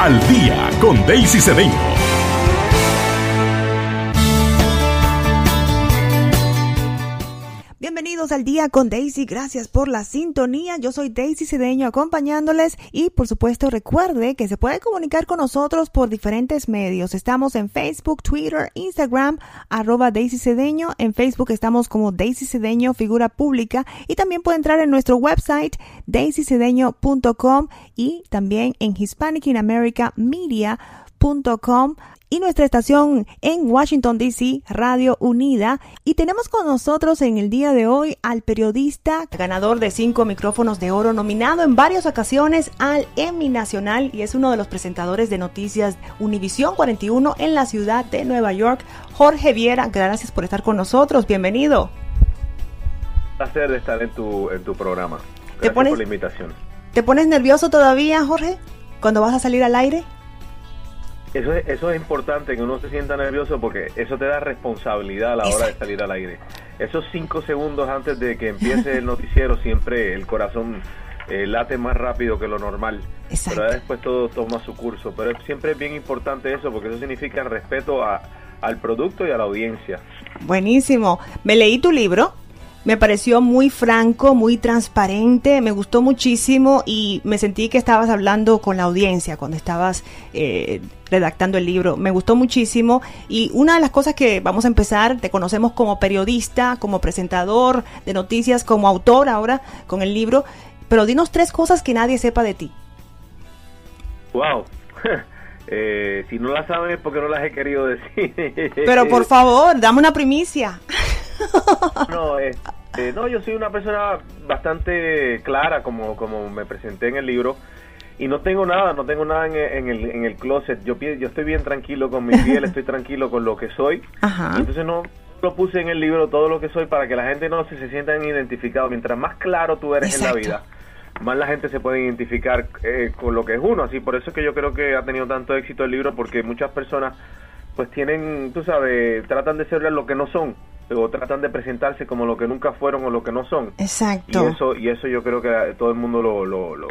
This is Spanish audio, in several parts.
Al día con Daisy Cedeño. Bienvenidos al día con Daisy, gracias por la sintonía. Yo soy Daisy Cedeño acompañándoles y por supuesto recuerde que se puede comunicar con nosotros por diferentes medios. Estamos en Facebook, Twitter, Instagram, arroba Daisy Cedeño. En Facebook estamos como Daisy Cedeño, figura pública y también puede entrar en nuestro website daisycedeño.com y también en Hispanic in America Y nuestra estación en Washington, D.C., Radio Unida. Y tenemos con nosotros en el día de hoy al periodista ganador de cinco micrófonos de oro, nominado en varias ocasiones al Emmy Nacional y es uno de los presentadores de noticias Univisión 41 en la ciudad de Nueva York, Jorge Viera. Gracias por estar con nosotros. Bienvenido. placer de estar en tu, en tu programa. Gracias ¿Te pones, por la invitación. ¿Te pones nervioso todavía, Jorge, cuando vas a salir al aire? Eso es, eso es importante, que uno se sienta nervioso porque eso te da responsabilidad a la hora de salir al aire. Esos cinco segundos antes de que empiece el noticiero, siempre el corazón eh, late más rápido que lo normal. Exacto. Pero después todo toma su curso. Pero siempre es bien importante eso porque eso significa respeto a, al producto y a la audiencia. Buenísimo. Me leí tu libro. Me pareció muy franco, muy transparente, me gustó muchísimo y me sentí que estabas hablando con la audiencia cuando estabas eh, redactando el libro. Me gustó muchísimo y una de las cosas que vamos a empezar, te conocemos como periodista, como presentador de noticias, como autor ahora con el libro, pero dinos tres cosas que nadie sepa de ti. ¡Wow! Eh, si no las saben es porque no las he querido decir. Pero por favor, dame una primicia. no, este, no, yo soy una persona bastante clara, como, como me presenté en el libro, y no tengo nada, no tengo nada en, en el, en el closet. Yo, yo estoy bien tranquilo con mi piel, estoy tranquilo con lo que soy. Ajá. Entonces no lo puse en el libro todo lo que soy para que la gente no se, se sientan identificados. Mientras más claro tú eres Exacto. en la vida, más la gente se puede identificar eh, con lo que es uno. Así por eso es que yo creo que ha tenido tanto éxito el libro, porque muchas personas pues tienen, tú sabes, tratan de ser lo que no son o tratan de presentarse como lo que nunca fueron o lo que no son. Exacto. Y eso, y eso yo creo que todo el mundo lo, lo, lo,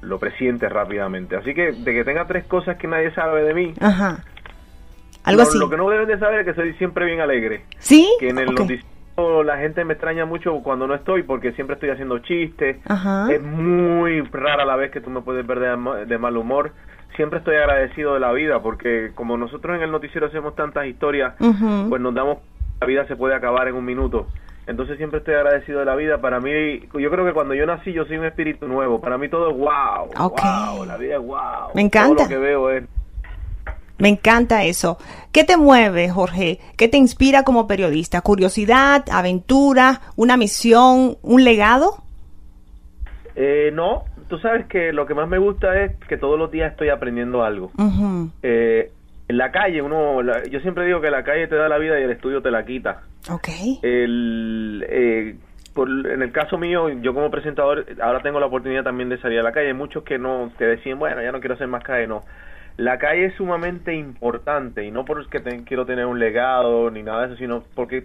lo presiente rápidamente. Así que de que tenga tres cosas que nadie sabe de mí, Ajá. Algo lo, así. lo que no deben de saber es que soy siempre bien alegre. ¿Sí? Que en el noticiero la gente me extraña mucho cuando no estoy porque siempre estoy haciendo chistes. Ajá. Es muy rara la vez que tú me puedes ver de, ma- de mal humor. Siempre estoy agradecido de la vida porque como nosotros en el noticiero hacemos tantas historias, pues nos damos la vida se puede acabar en un minuto. Entonces siempre estoy agradecido de la vida. Para mí, yo creo que cuando yo nací yo soy un espíritu nuevo. Para mí todo es wow, Ok. wow, la vida es wow. Me encanta. Todo lo que veo es Me encanta eso. ¿Qué te mueve, Jorge? ¿Qué te inspira como periodista? ¿Curiosidad, aventura, una misión, un legado? Eh, no, tú sabes que lo que más me gusta es que todos los días estoy aprendiendo algo. Ujú. Eh, en la calle, uno, la- yo siempre digo que la calle te da la vida y el estudio te la quita. Ok. El, eh, por- en el caso mío, yo como presentador, ahora tengo la oportunidad también de salir a la calle. Hay muchos que no te decían, bueno, ya no quiero hacer más calle, no. La calle es sumamente importante y no porque te- quiero tener un legado ni nada de eso, sino porque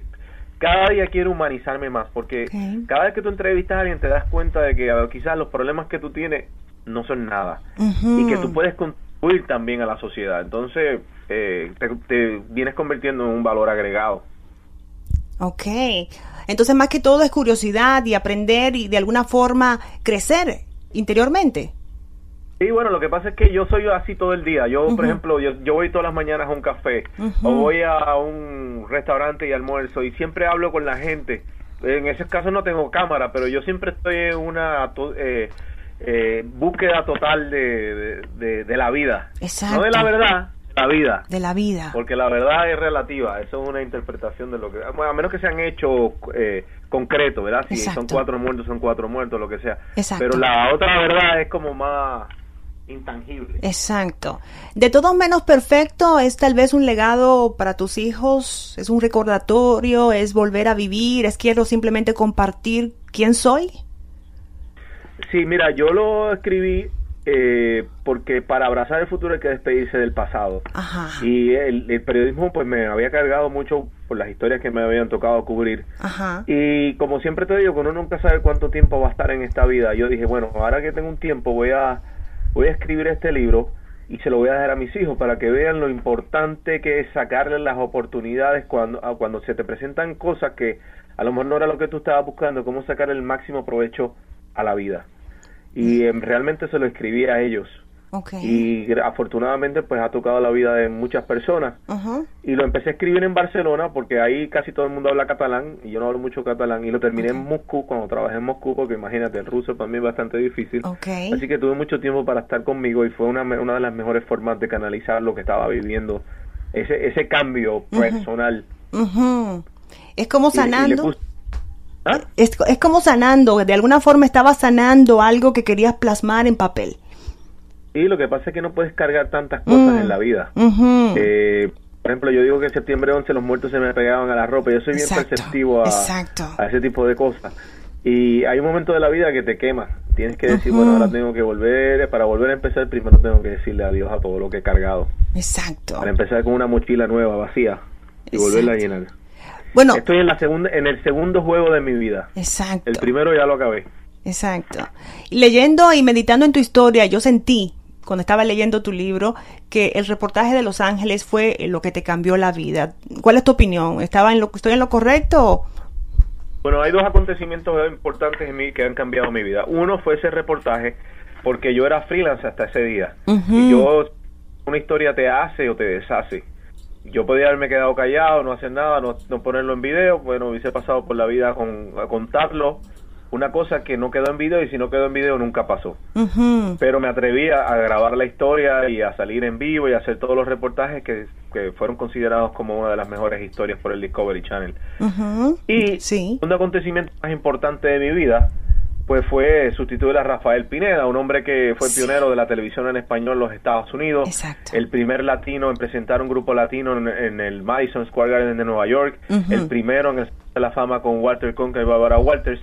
cada día quiero humanizarme más, porque Ok. cada vez que tú entrevistas a alguien te das cuenta de que ver, quizás los problemas que tú tienes no son nada Ujú. y que tú puedes contribuir también a la sociedad. Entonces, eh, te, te vienes convirtiendo en un valor agregado. Ok. Entonces, más que todo es curiosidad y aprender y de alguna forma crecer interiormente. Sí, bueno, lo que pasa es que yo soy así todo el día. Yo, Ujú. por ejemplo, yo, yo voy todas las mañanas a un café Ujú. o voy a un restaurante y almuerzo y siempre hablo con la gente. En ese caso no tengo cámara, pero yo siempre estoy en una eh, eh, búsqueda total de, de, de- de la vida. Exacto. No de la verdad, la vida. De la vida. Porque la verdad es relativa, eso es una interpretación de lo que... Bueno, a menos que sean hechos eh, concretos, ¿verdad? Si son cuatro muertos, son cuatro muertos, lo que sea. Exacto. Pero la otra verdad es como más intangible. Exacto. De todos menos perfecto, es tal vez un legado para tus hijos, es un recordatorio, es volver a vivir, es quiero simplemente compartir quién soy. Sí, mira, yo lo escribí eh, porque para abrazar el futuro hay que despedirse del pasado. Ajá. Y el, periodismo pues me había cargado mucho por las historias que me habían tocado cubrir. Ajá. Y como siempre te digo, uno nunca sabe cuánto tiempo va a estar en esta vida. Yo dije, bueno, ahora que tengo un tiempo voy a voy a escribir este libro y se lo voy a dejar a mis hijos para que vean lo importante que es sacarles las oportunidades cuando, cuando se te presentan cosas que a lo mejor no era lo que tú estabas buscando, cómo sacar el máximo provecho a la vida y em, realmente se lo escribí a ellos. Y afortunadamente pues ha tocado la vida de muchas personas. Y lo empecé a escribir en Barcelona porque ahí casi todo el mundo habla catalán y yo no hablo mucho catalán. Y lo terminé en Moscú cuando trabajé en Moscú porque imagínate, el ruso para mí es bastante difícil. Así que tuve mucho tiempo para estar conmigo y fue una, una de las mejores formas de canalizar lo que estaba viviendo. Ese, ese cambio personal. Es como sanando. ¿Ah? Es, como sanando, de alguna forma estaba sanando algo que querías plasmar en papel. Y lo que pasa es que no puedes cargar tantas cosas en la vida. Eh, por ejemplo, yo digo que en septiembre 11 los muertos se me pegaban a la ropa. Yo soy bien perceptivo a, a, ese tipo de cosas. Y hay un momento de la vida que te quema. Tienes que decir, bueno, ahora tengo que volver. Para volver a empezar, primero tengo que decirle adiós a todo lo que he cargado. Exacto. Para empezar con una mochila nueva, vacía. Y volverla a llenar. Bueno, estoy en la segunda, en el segundo juego de mi vida. Exacto. El primero ya lo acabé. Exacto. leyendo y meditando en tu historia, yo sentí cuando estaba leyendo tu libro que el reportaje de Los Ángeles fue lo que te cambió la vida. ¿Cuál es tu opinión? ¿Estaba en lo, ¿Estoy en lo correcto? Bueno, hay dos acontecimientos importantes en mí que han cambiado mi vida. Uno fue ese reportaje porque yo era freelance hasta ese día. Y yo, una historia te hace o te deshace yo podía haberme quedado callado, no hacer nada, no, ponerlo en video, bueno, hubiese pasado por la vida con, a contarlo, una cosa que no quedó en video y si no quedó en video nunca pasó. Pero me atreví a, grabar la historia y a salir en vivo y a hacer todos los reportajes que, fueron considerados como una de las mejores historias por el Discovery Channel. Y un acontecimiento más importante de mi vida pues fue sustituir a Rafael Pineda, un hombre que fue pionero de la televisión en español en los Estados Unidos, el primer latino en presentar un grupo latino en, el Madison Square Garden de Nueva York, el primero en el de la fama con Walter Conker y Barbara Walters,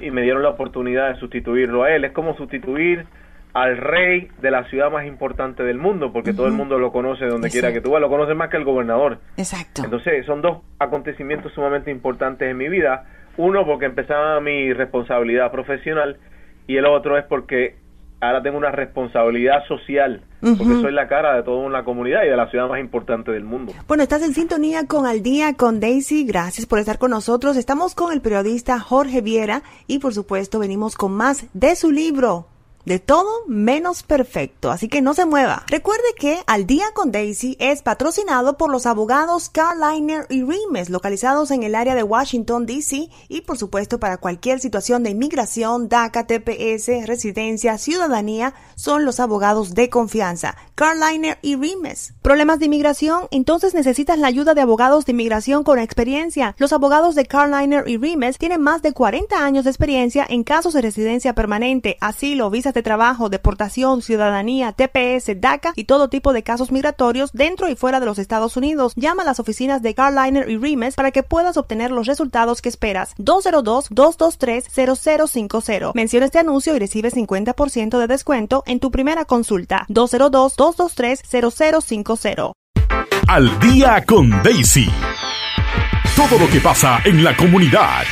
y me dieron la oportunidad de sustituirlo a él. Es como sustituir al rey de la ciudad más importante del mundo, porque todo el mundo lo conoce donde quiera que tú vas, lo conoce más que el gobernador. Exacto. Entonces, son dos acontecimientos sumamente importantes en mi vida uno, porque empezaba mi responsabilidad profesional y el otro es porque ahora tengo una responsabilidad social, porque soy la cara de toda una comunidad y de la ciudad más importante del mundo. Bueno, estás en sintonía con Al Día con Daisy, gracias por estar con nosotros. Estamos con el periodista Jorge Viera y por supuesto venimos con más de su libro, de todo menos perfecto, así que no se mueva. Recuerde que Al Día con Daisy es patrocinado por los abogados Carliner y Rimes, localizados en el área de Washington, D.C. y por supuesto para cualquier situación de inmigración, DACA, TPS, residencia, ciudadanía, son los abogados de confianza. Carliner y Rimes. ¿Problemas de inmigración? Entonces necesitas la ayuda de abogados de inmigración con experiencia. Los abogados de Carliner y Rimes tienen más de 40 años de experiencia en casos de residencia permanente, asilo, visas trabajo, deportación, ciudadanía, TPS, DACA y todo tipo de casos migratorios dentro y fuera de los Estados Unidos. Llama a las oficinas de Carliner y Remes para que puedas obtener los resultados que esperas. 202-223-0050. Menciona este anuncio y recibe 50% de descuento en tu primera consulta. 202-223-0050. Al día con Daisy. Todo lo que pasa en la comunidad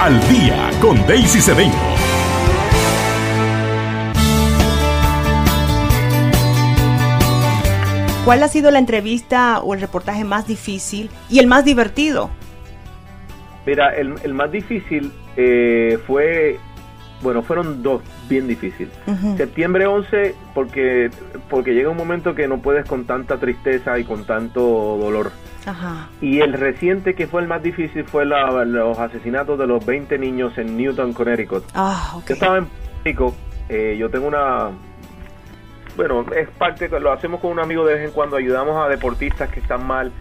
al día con Daisy Cedeño. ¿Cuál ha sido la entrevista o el reportaje más difícil y el más divertido? Mira, el, más difícil eh, fue, bueno, fueron dos bien difíciles. Septiembre 11, porque, porque llega un momento que no puedes con tanta tristeza y con tanto dolor. Y el reciente que fue el más difícil fue los asesinatos de los 20 niños en Newton, Connecticut. Ah, Yo estaba en México, eh, yo tengo una bueno, es parte, lo hacemos con un amigo de vez en cuando, ayudamos a deportistas que están mal.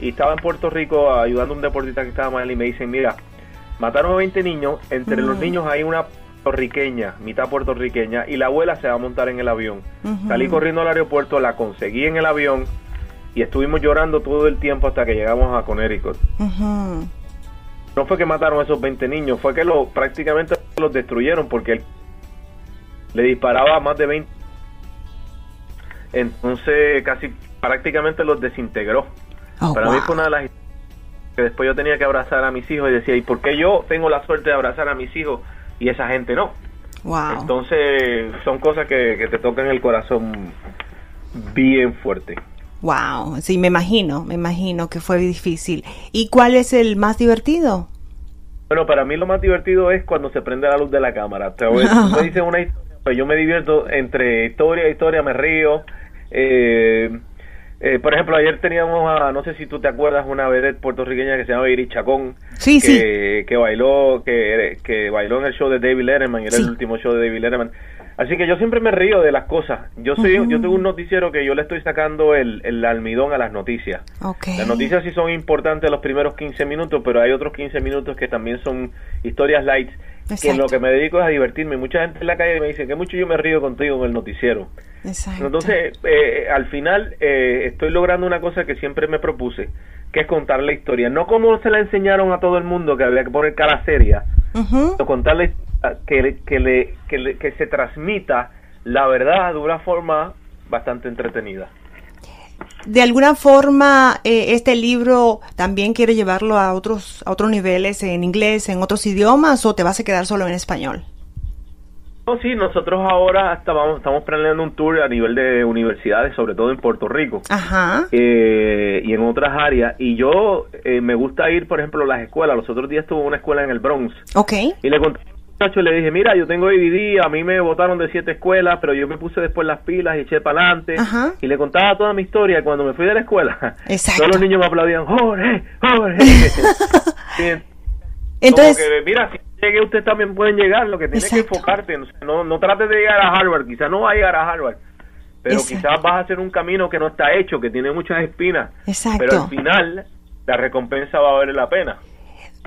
Y estaba en Puerto Rico ayudando a un deportista que estaba mal y me dicen, mira, mataron a 20 niños, entre los Mm. niños hay una puertorriqueña, mitad puertorriqueña, y la abuela se va a montar en el avión. Salí corriendo al aeropuerto, la conseguí en el avión y estuvimos llorando todo el tiempo hasta que llegamos a Connecticut. Ujú. No fue que mataron a esos 20 niños, fue que lo, prácticamente los destruyeron porque él le disparaba a más de 20. Entonces casi prácticamente los desintegró. Oh, Para mí wow. fue una de las historias que después yo tenía que abrazar a mis hijos y decía, ¿y por qué yo tengo la suerte de abrazar a mis hijos y esa gente no? Wow. Entonces son cosas que, que te tocan el corazón bien fuerte. Wow. Sí, me imagino, me imagino que fue difícil. ¿Y cuál es el más divertido? Bueno, para mí lo más divertido es cuando se prende la luz de la cámara. Te voy- me dicen una historia, pues yo me divierto entre historia y historia, me río. Eh, eh, por ejemplo, ayer teníamos a, no sé si tú te acuerdas, una vedette puertorriqueña que se llama Iris Chacón, Sí, que, que bailó, que, que bailó en el show de David Letterman, y era Sí. el último show de David Letterman. Así que yo siempre me río de las cosas. Yo soy, yo tengo un noticiero que yo le estoy sacando el, el almidón a las noticias. Las noticias sí son importantes los primeros 15 minutos, pero hay otros 15 minutos que también son historias light, que Exacto. lo que me dedico es a divertirme. Mucha gente en la calle me dice que mucho yo me río contigo en el noticiero. Exacto. Entonces, eh, al final eh, estoy logrando una cosa que siempre me propuse, que es contar la historia. No como se la enseñaron a todo el mundo, que había que poner cara seria, contar la historia que, le- que, le, que, le- que se transmita la verdad de una forma bastante entretenida. De alguna forma, eh, este libro también quiere llevarlo a otros, a otros niveles en inglés, en otros idiomas, o te vas a quedar solo en español. No, sí, nosotros ahora estamos, estamos planeando un tour a nivel de universidades, sobre todo en Puerto Rico. Ajá. eh, y en otras áreas. Y yo eh, me gusta ir, por ejemplo, a las escuelas. Los otros días estuve en una escuela en el Bronx Ok. y le conté muchacho le dije, mira, yo tengo ADD, a mí me votaron de siete escuelas, pero yo me puse después las pilas y eché para adelante. Y le contaba toda mi historia. Cuando me fui de la escuela, Exacto. todos los niños me aplaudían, Jorge, Jorge. Sí, Entonces, que, mira, si llegue usted también pueden llegar, lo que tienes que Exacto. enfocarte, no, no, no trates de llegar a Harvard, quizás no va a llegar a Harvard, pero Exacto. quizás vas a hacer un camino que no está hecho, que tiene muchas espinas, Exacto. pero al final la recompensa va a valer la pena.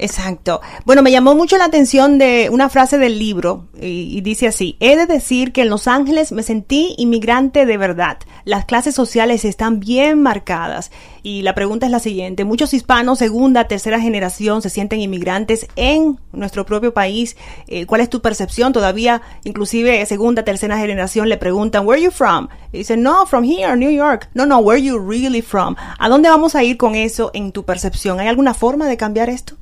Exacto. Bueno, me llamó mucho la atención de una frase del libro y, dice así, he de decir que en Los Ángeles me sentí inmigrante de verdad. Las clases sociales están bien marcadas. Y la pregunta es la siguiente, muchos hispanos, segunda, tercera generación, se sienten inmigrantes en nuestro propio país. Eh, ¿Cuál es tu percepción? Todavía, inclusive, segunda, tercera generación le preguntan, where are you from? Y dicen, no, from here, New York. No, no, where are you really from? ¿A dónde vamos a ir con eso en tu percepción? ¿Hay alguna forma de cambiar esto?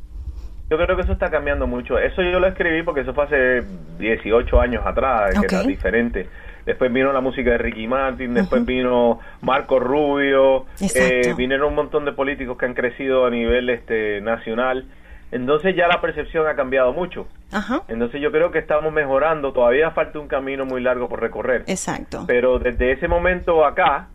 Yo creo que eso está cambiando mucho. Eso yo lo escribí porque eso fue hace 18 años atrás, que era diferente. Después vino la música de Ricky Martin, después vino Marco Rubio, eh, vinieron un montón de políticos que han crecido a nivel este nacional. Entonces ya la percepción ha cambiado mucho. Ajá. Entonces yo creo que estamos mejorando. Todavía falta un camino muy largo por recorrer. Exacto. Pero desde ese momento acá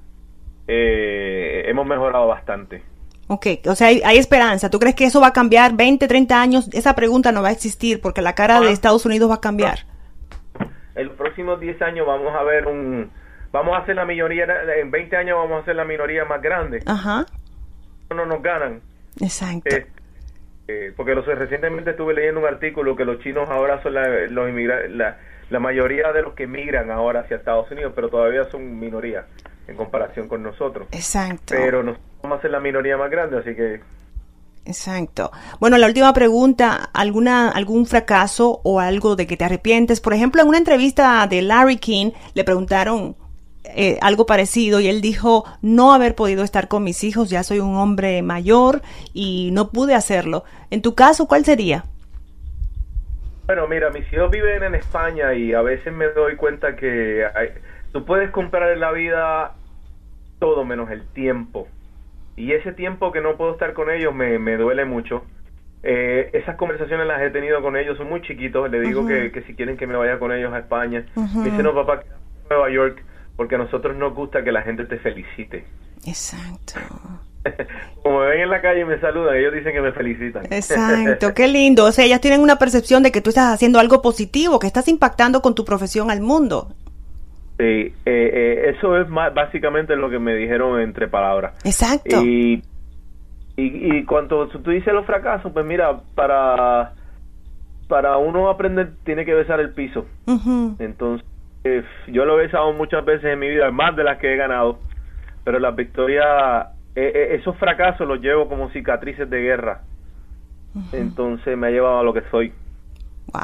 eh, hemos mejorado bastante. Ok, o sea, hay, hay esperanza. ¿Tú crees que eso va a cambiar 20, 30 años? Esa pregunta no va a existir porque la cara de Ah. Estados Unidos va a cambiar. En los próximos 10 años vamos a ver un... Vamos a hacer la minoría, en 20 años vamos a hacer la minoría más grande. Ajá, No nos ganan. exacto. Eh, eh, porque los, recientemente estuve leyendo un artículo que los chinos ahora son la, los inmigra- la, la mayoría de los que migran ahora hacia Estados Unidos, pero todavía son minoría en comparación con nosotros. Exacto. Pero nos vamos a ser la minoría más grande, así que Exacto. Bueno, la última pregunta, ¿alguna, algún fracaso o algo de que te arrepientes? Por ejemplo, en una entrevista de Larry King le preguntaron eh, algo parecido y él dijo no haber podido estar con mis hijos, ya soy un hombre mayor y no pude hacerlo. En tu caso, ¿cuál sería? Bueno, mira, mis hijos viven en España y a veces me doy cuenta que hay- tú puedes comprar en la vida todo menos el tiempo. Y ese tiempo que no puedo estar con ellos me, me duele mucho. Eh, esas conversaciones las he tenido con ellos, son muy chiquitos. Le digo que, que si quieren que me vaya con ellos a España. Me dicen, no, papá, en Nueva York, porque a nosotros nos gusta que la gente te felicite. Exacto. Como me ven en la calle y me saludan, ellos dicen que me felicitan. Exacto, qué lindo. O sea, ellas tienen una percepción de que tú estás haciendo algo positivo, que estás impactando con tu profesión al mundo. Sí, eh, eh, eso es más, básicamente lo que me dijeron entre palabras. Exacto. Y, y, y cuando tú dices los fracasos, pues mira, para, para uno aprender tiene que besar el piso. Entonces, yo lo he besado muchas veces en mi vida, más de las que he ganado, pero las victorias, eh, esos fracasos los llevo como cicatrices de guerra. Entonces me ha llevado a lo que soy.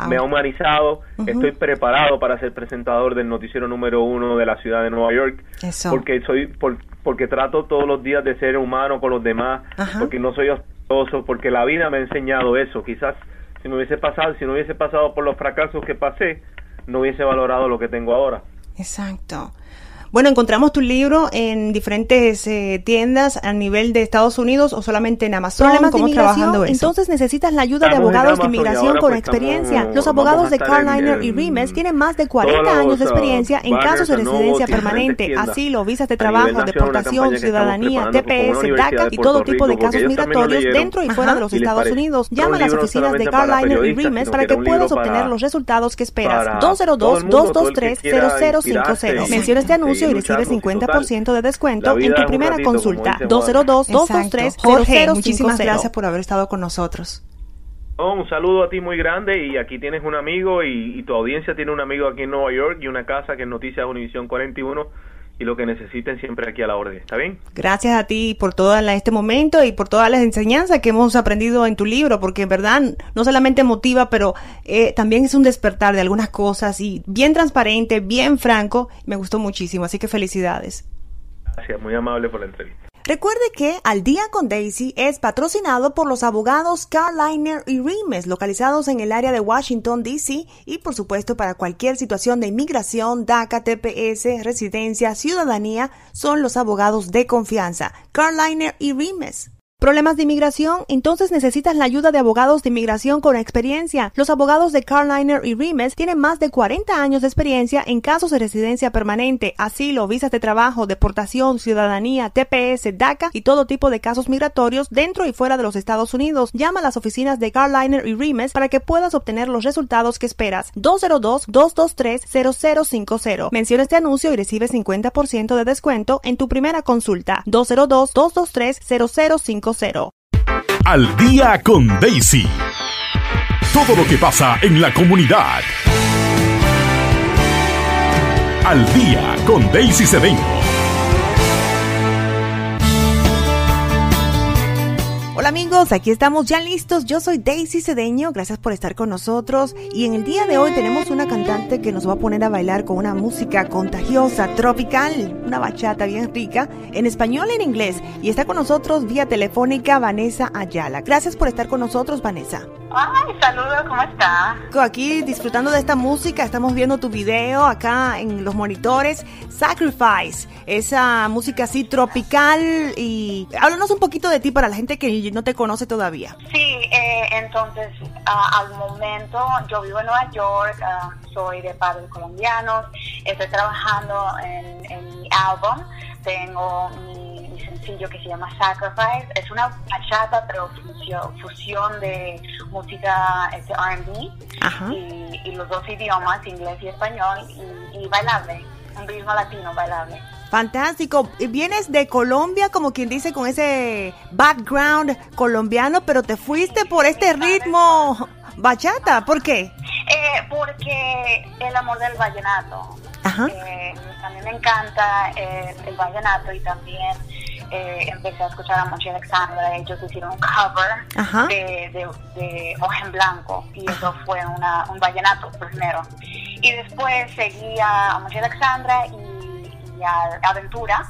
Me ha humanizado, estoy preparado para ser presentador del noticiero número uno de la ciudad de Nueva York, porque soy, porque trato todos los días de ser humano con los demás, porque no soy ostentoso, porque la vida me ha enseñado eso. Quizás si me hubiese pasado, si no hubiese pasado por los fracasos que pasé, no hubiese valorado lo que tengo ahora. Exacto. Bueno, encontramos tu libro en diferentes eh, tiendas a nivel de Estados Unidos o solamente en Amazon. Problemas ¿Cómo trabajando eso? Entonces necesitas la ayuda de abogados de inmigración con pues, experiencia. Los abogados de Carliner y Rimes tienen más de 40 años de experiencia en casos de residencia permanente, asilo, visas de trabajo, deportación, ciudadanía, TPS, DACA y todo tipo de casos migratorios dentro y fuera de los Estados Unidos. Llama a las oficinas de Carliner y Rimes para que puedas obtener los resultados que esperas. 202-223-0050. Menciona este anuncio y recibe 50% de descuento en tu primera consulta. 202-223-0050. Jorge, muchísimas gracias por haber estado con nosotros. un saludo a ti muy grande y aquí tienes un amigo y, tu audiencia tiene un amigo aquí en Nueva York y una casa que es Noticias Univisión 41 y lo que necesiten siempre aquí a la orden. ¿Está bien? Gracias a ti por todo este momento y por todas las enseñanzas que hemos aprendido en tu libro, porque en verdad no solamente motiva, pero eh, también es un despertar de algunas cosas y bien transparente, bien franco. Me gustó muchísimo, así que felicidades. Gracias, muy amable por la entrevista. Recuerde que Al Día con Daisy es patrocinado por los abogados Carliner y Rimes, localizados en el área de Washington, D.C. y por supuesto para cualquier situación de inmigración, DACA, TPS, residencia, ciudadanía, son los abogados de confianza. Carliner y Rimes. ¿Problemas de inmigración? Entonces necesitas la ayuda de abogados de inmigración con experiencia. Los abogados de Carliner y Rimes tienen más de 40 años de experiencia en casos de residencia permanente, asilo, visas de trabajo, deportación, ciudadanía, TPS, DACA y todo tipo de casos migratorios dentro y fuera de los Estados Unidos. Llama a las oficinas de Carliner y Rimes para que puedas obtener los resultados que esperas. 202-223-0050. Menciona este anuncio y recibe 50% de descuento en tu primera consulta. 202-223-0050. Al día con Daisy. Todo lo que pasa en la comunidad. Al día con Daisy Cedeño. Hola amigos, aquí estamos ya listos. Yo soy Daisy Cedeño, gracias por estar con nosotros. Y en el día de hoy tenemos una cantante que nos va a poner a bailar con una música contagiosa, tropical, una bachata bien rica, en español y en inglés. Y está con nosotros vía telefónica Vanessa Ayala. Gracias por estar con nosotros, Vanessa. Ay, saludos, ¿cómo está? Aquí disfrutando de esta música, estamos viendo tu video acá en los monitores. Sacrifice, esa música así tropical y háblanos un poquito de ti para la gente que no te conoce todavía. Sí, eh, entonces al momento yo vivo en Nueva York, ah, soy de padres colombianos, estoy trabajando en, en mi álbum, tengo mi sencillo que se llama Sacrifice. Es una bachata, pero fusión, de música este, RB y, y, los dos idiomas, inglés y español, y, bailable, un ritmo latino bailable. Fantástico. Vienes de Colombia, como quien dice, con ese background colombiano, pero te fuiste por este ritmo bachata. ¿Por qué? Eh, porque el amor del vallenato. Ajá. Eh, a mí me encanta eh, el vallenato y también eh, empecé a escuchar a Monchi Alexandra, ellos hicieron un cover de, de, de en Blanco y eso fue una, un vallenato primero. Y después seguí a Monchi Alexandra y, y a Aventura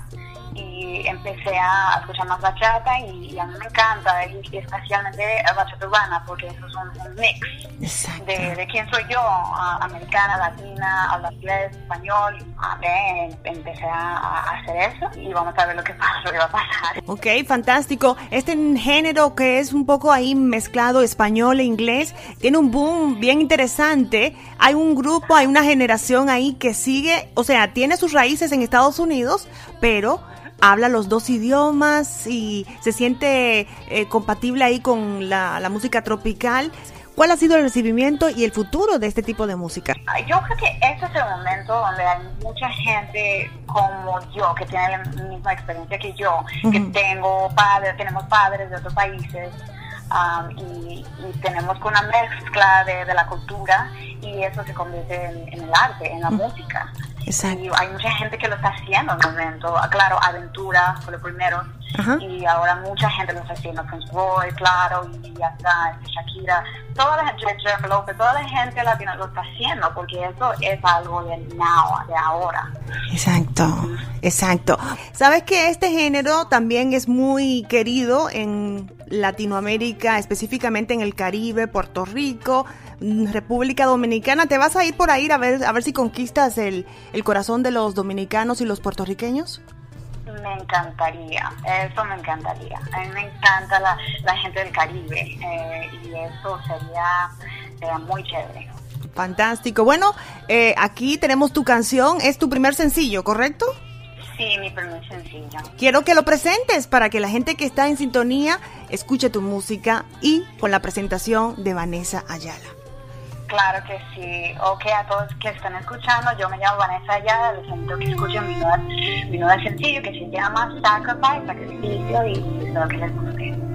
y empecé a escuchar más bachata y, a mí me encanta, y, especialmente bachata urbana, porque eso es un, mix de, de, quién soy yo, americana, latina, hablo inglés, español. empecé a, hacer eso y vamos a ver lo que, pasa, lo que va a pasar. Ok, fantástico. Este género que es un poco ahí mezclado español e inglés tiene un boom bien interesante. Hay un grupo, hay una generación ahí que sigue, o sea, tiene sus raíces en Estados Unidos, pero habla los dos idiomas y se siente eh, compatible ahí con la, música tropical. ¿Cuál ha sido el recibimiento y el futuro de este tipo de música? Yo creo que este es el momento donde hay mucha gente como yo, que tiene la misma experiencia que yo, que tengo padres, tenemos padres de otros países, um, y, tenemos una mezcla de, la cultura y eso se convierte en, el arte, en la música. Y hay mucha gente que lo está haciendo en el momento. Claro, Aventura fue lo primero. Y ahora mucha gente lo está haciendo. Prince Roy, claro, y hasta Shakira. Toda la gente, Jeff Lopez, toda la gente latina lo está haciendo porque eso es algo de now, de ahora. Exacto, exacto. Sabes que este género también es muy querido en Latinoamérica, específicamente en el Caribe, Puerto Rico. República Dominicana. ¿Te vas a ir por ahí a ver, a ver si conquistas el, el corazón de los dominicanos y los puertorriqueños? Me encantaría, eso me encantaría. A mí me encanta la, la gente del Caribe eh, y eso sería, muy chévere. Fantástico. Bueno, eh, aquí tenemos tu canción, es tu primer sencillo, ¿correcto? Sí, mi primer sencillo. Quiero que lo presentes para que la gente que está en sintonía escuche tu música y con la presentación de Vanessa Ayala. Claro que sí. Ok, a todos que están escuchando, yo me llamo Vanessa Ayala, les invito que escuchen mi nuevo, mi nuevo sencillo que se llama Sacrifice, sacrificio y espero que les guste.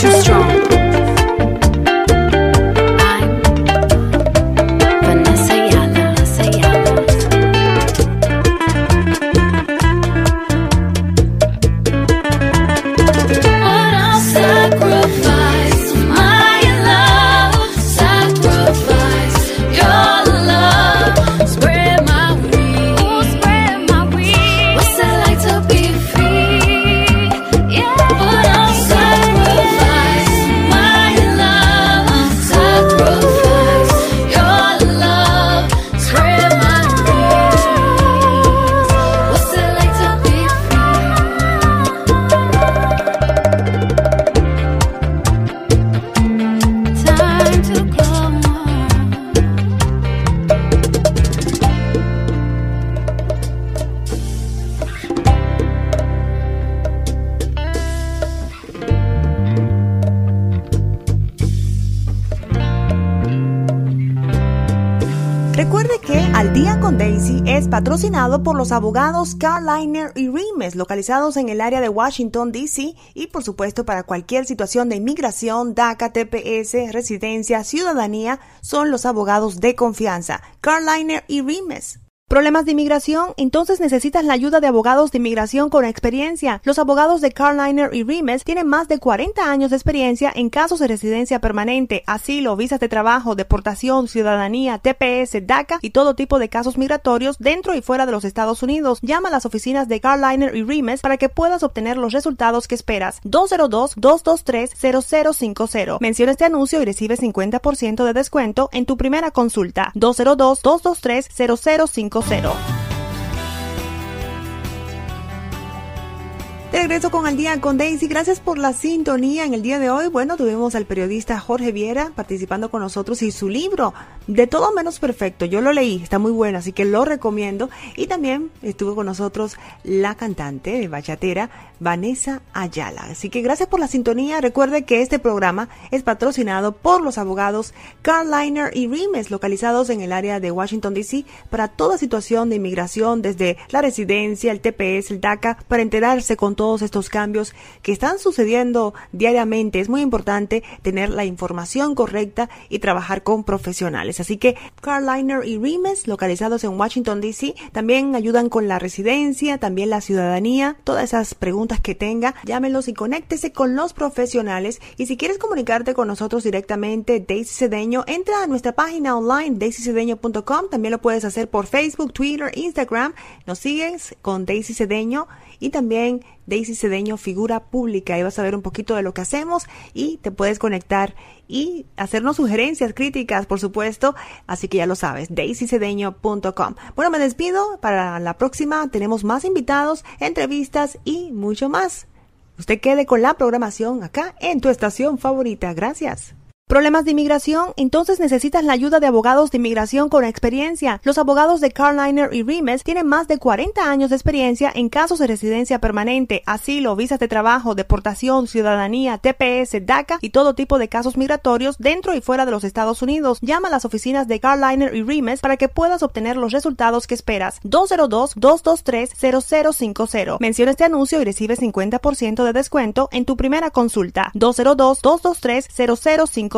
too strong. Patrocinado por los abogados Carliner y Rimes, localizados en el área de Washington, D.C. y por supuesto para cualquier situación de inmigración, DACA, TPS, residencia, ciudadanía, son los abogados de confianza. Carliner y Rimes. ¿Problemas de inmigración? Entonces necesitas la ayuda de abogados de inmigración con experiencia. Los abogados de Carliner y Rimes tienen más de 40 años de experiencia en casos de residencia permanente, asilo, visas de trabajo, deportación, ciudadanía, TPS, DACA y todo tipo de casos migratorios dentro y fuera de los Estados Unidos. Llama a las oficinas de Carliner y Rimes para que puedas obtener los resultados que esperas. 202-223-0050. Menciona este anuncio y recibe 50% de descuento en tu primera consulta. 202-223-0050. Cofero. Regreso con Al Día con Daisy. Gracias por la sintonía en el día de hoy. Bueno, tuvimos al periodista Jorge Viera participando con nosotros y su libro, De todo menos perfecto. Yo lo leí, está muy bueno, así que lo recomiendo. Y también estuvo con nosotros la cantante de bachatera, Vanessa Ayala. Así que gracias por la sintonía. Recuerde que este programa es patrocinado por los abogados Carliner y Rimes, localizados en el área de Washington, D.C., para toda situación de inmigración, desde la residencia, el TPS, el DACA, para enterarse con todos estos cambios que están sucediendo diariamente. Es muy importante tener la información correcta y trabajar con profesionales. Así que Carliner y Rimes, localizados en Washington, D.C., también ayudan con la residencia, también la ciudadanía, todas esas preguntas que tenga, llámelos y conéctese con los profesionales. Y si quieres comunicarte con nosotros directamente, Daisy Cedeño, entra a nuestra página online, daisycedeño.com. También lo puedes hacer por Facebook, Twitter, Instagram. Nos sigues con Daisy Cedeño y también Daisy Cedeño Figura Pública. y vas a ver un poquito de lo que hacemos y te puedes conectar y hacernos sugerencias, críticas, por supuesto. Así que ya lo sabes, daisycedeño.com. Bueno, me despido. Para la próxima tenemos más invitados, entrevistas y mucho más. Usted quede con la programación acá en tu estación favorita. Gracias. ¿Problemas de inmigración? Entonces necesitas la ayuda de abogados de inmigración con experiencia. Los abogados de Carliner y Rimes tienen más de 40 años de experiencia en casos de residencia permanente, asilo, visas de trabajo, deportación, ciudadanía, TPS, DACA y todo tipo de casos migratorios dentro y fuera de los Estados Unidos. Llama a las oficinas de Carliner y Rimes para que puedas obtener los resultados que esperas. 202-223-0050. Menciona este anuncio y recibe 50% de descuento en tu primera consulta. 202-223-0050.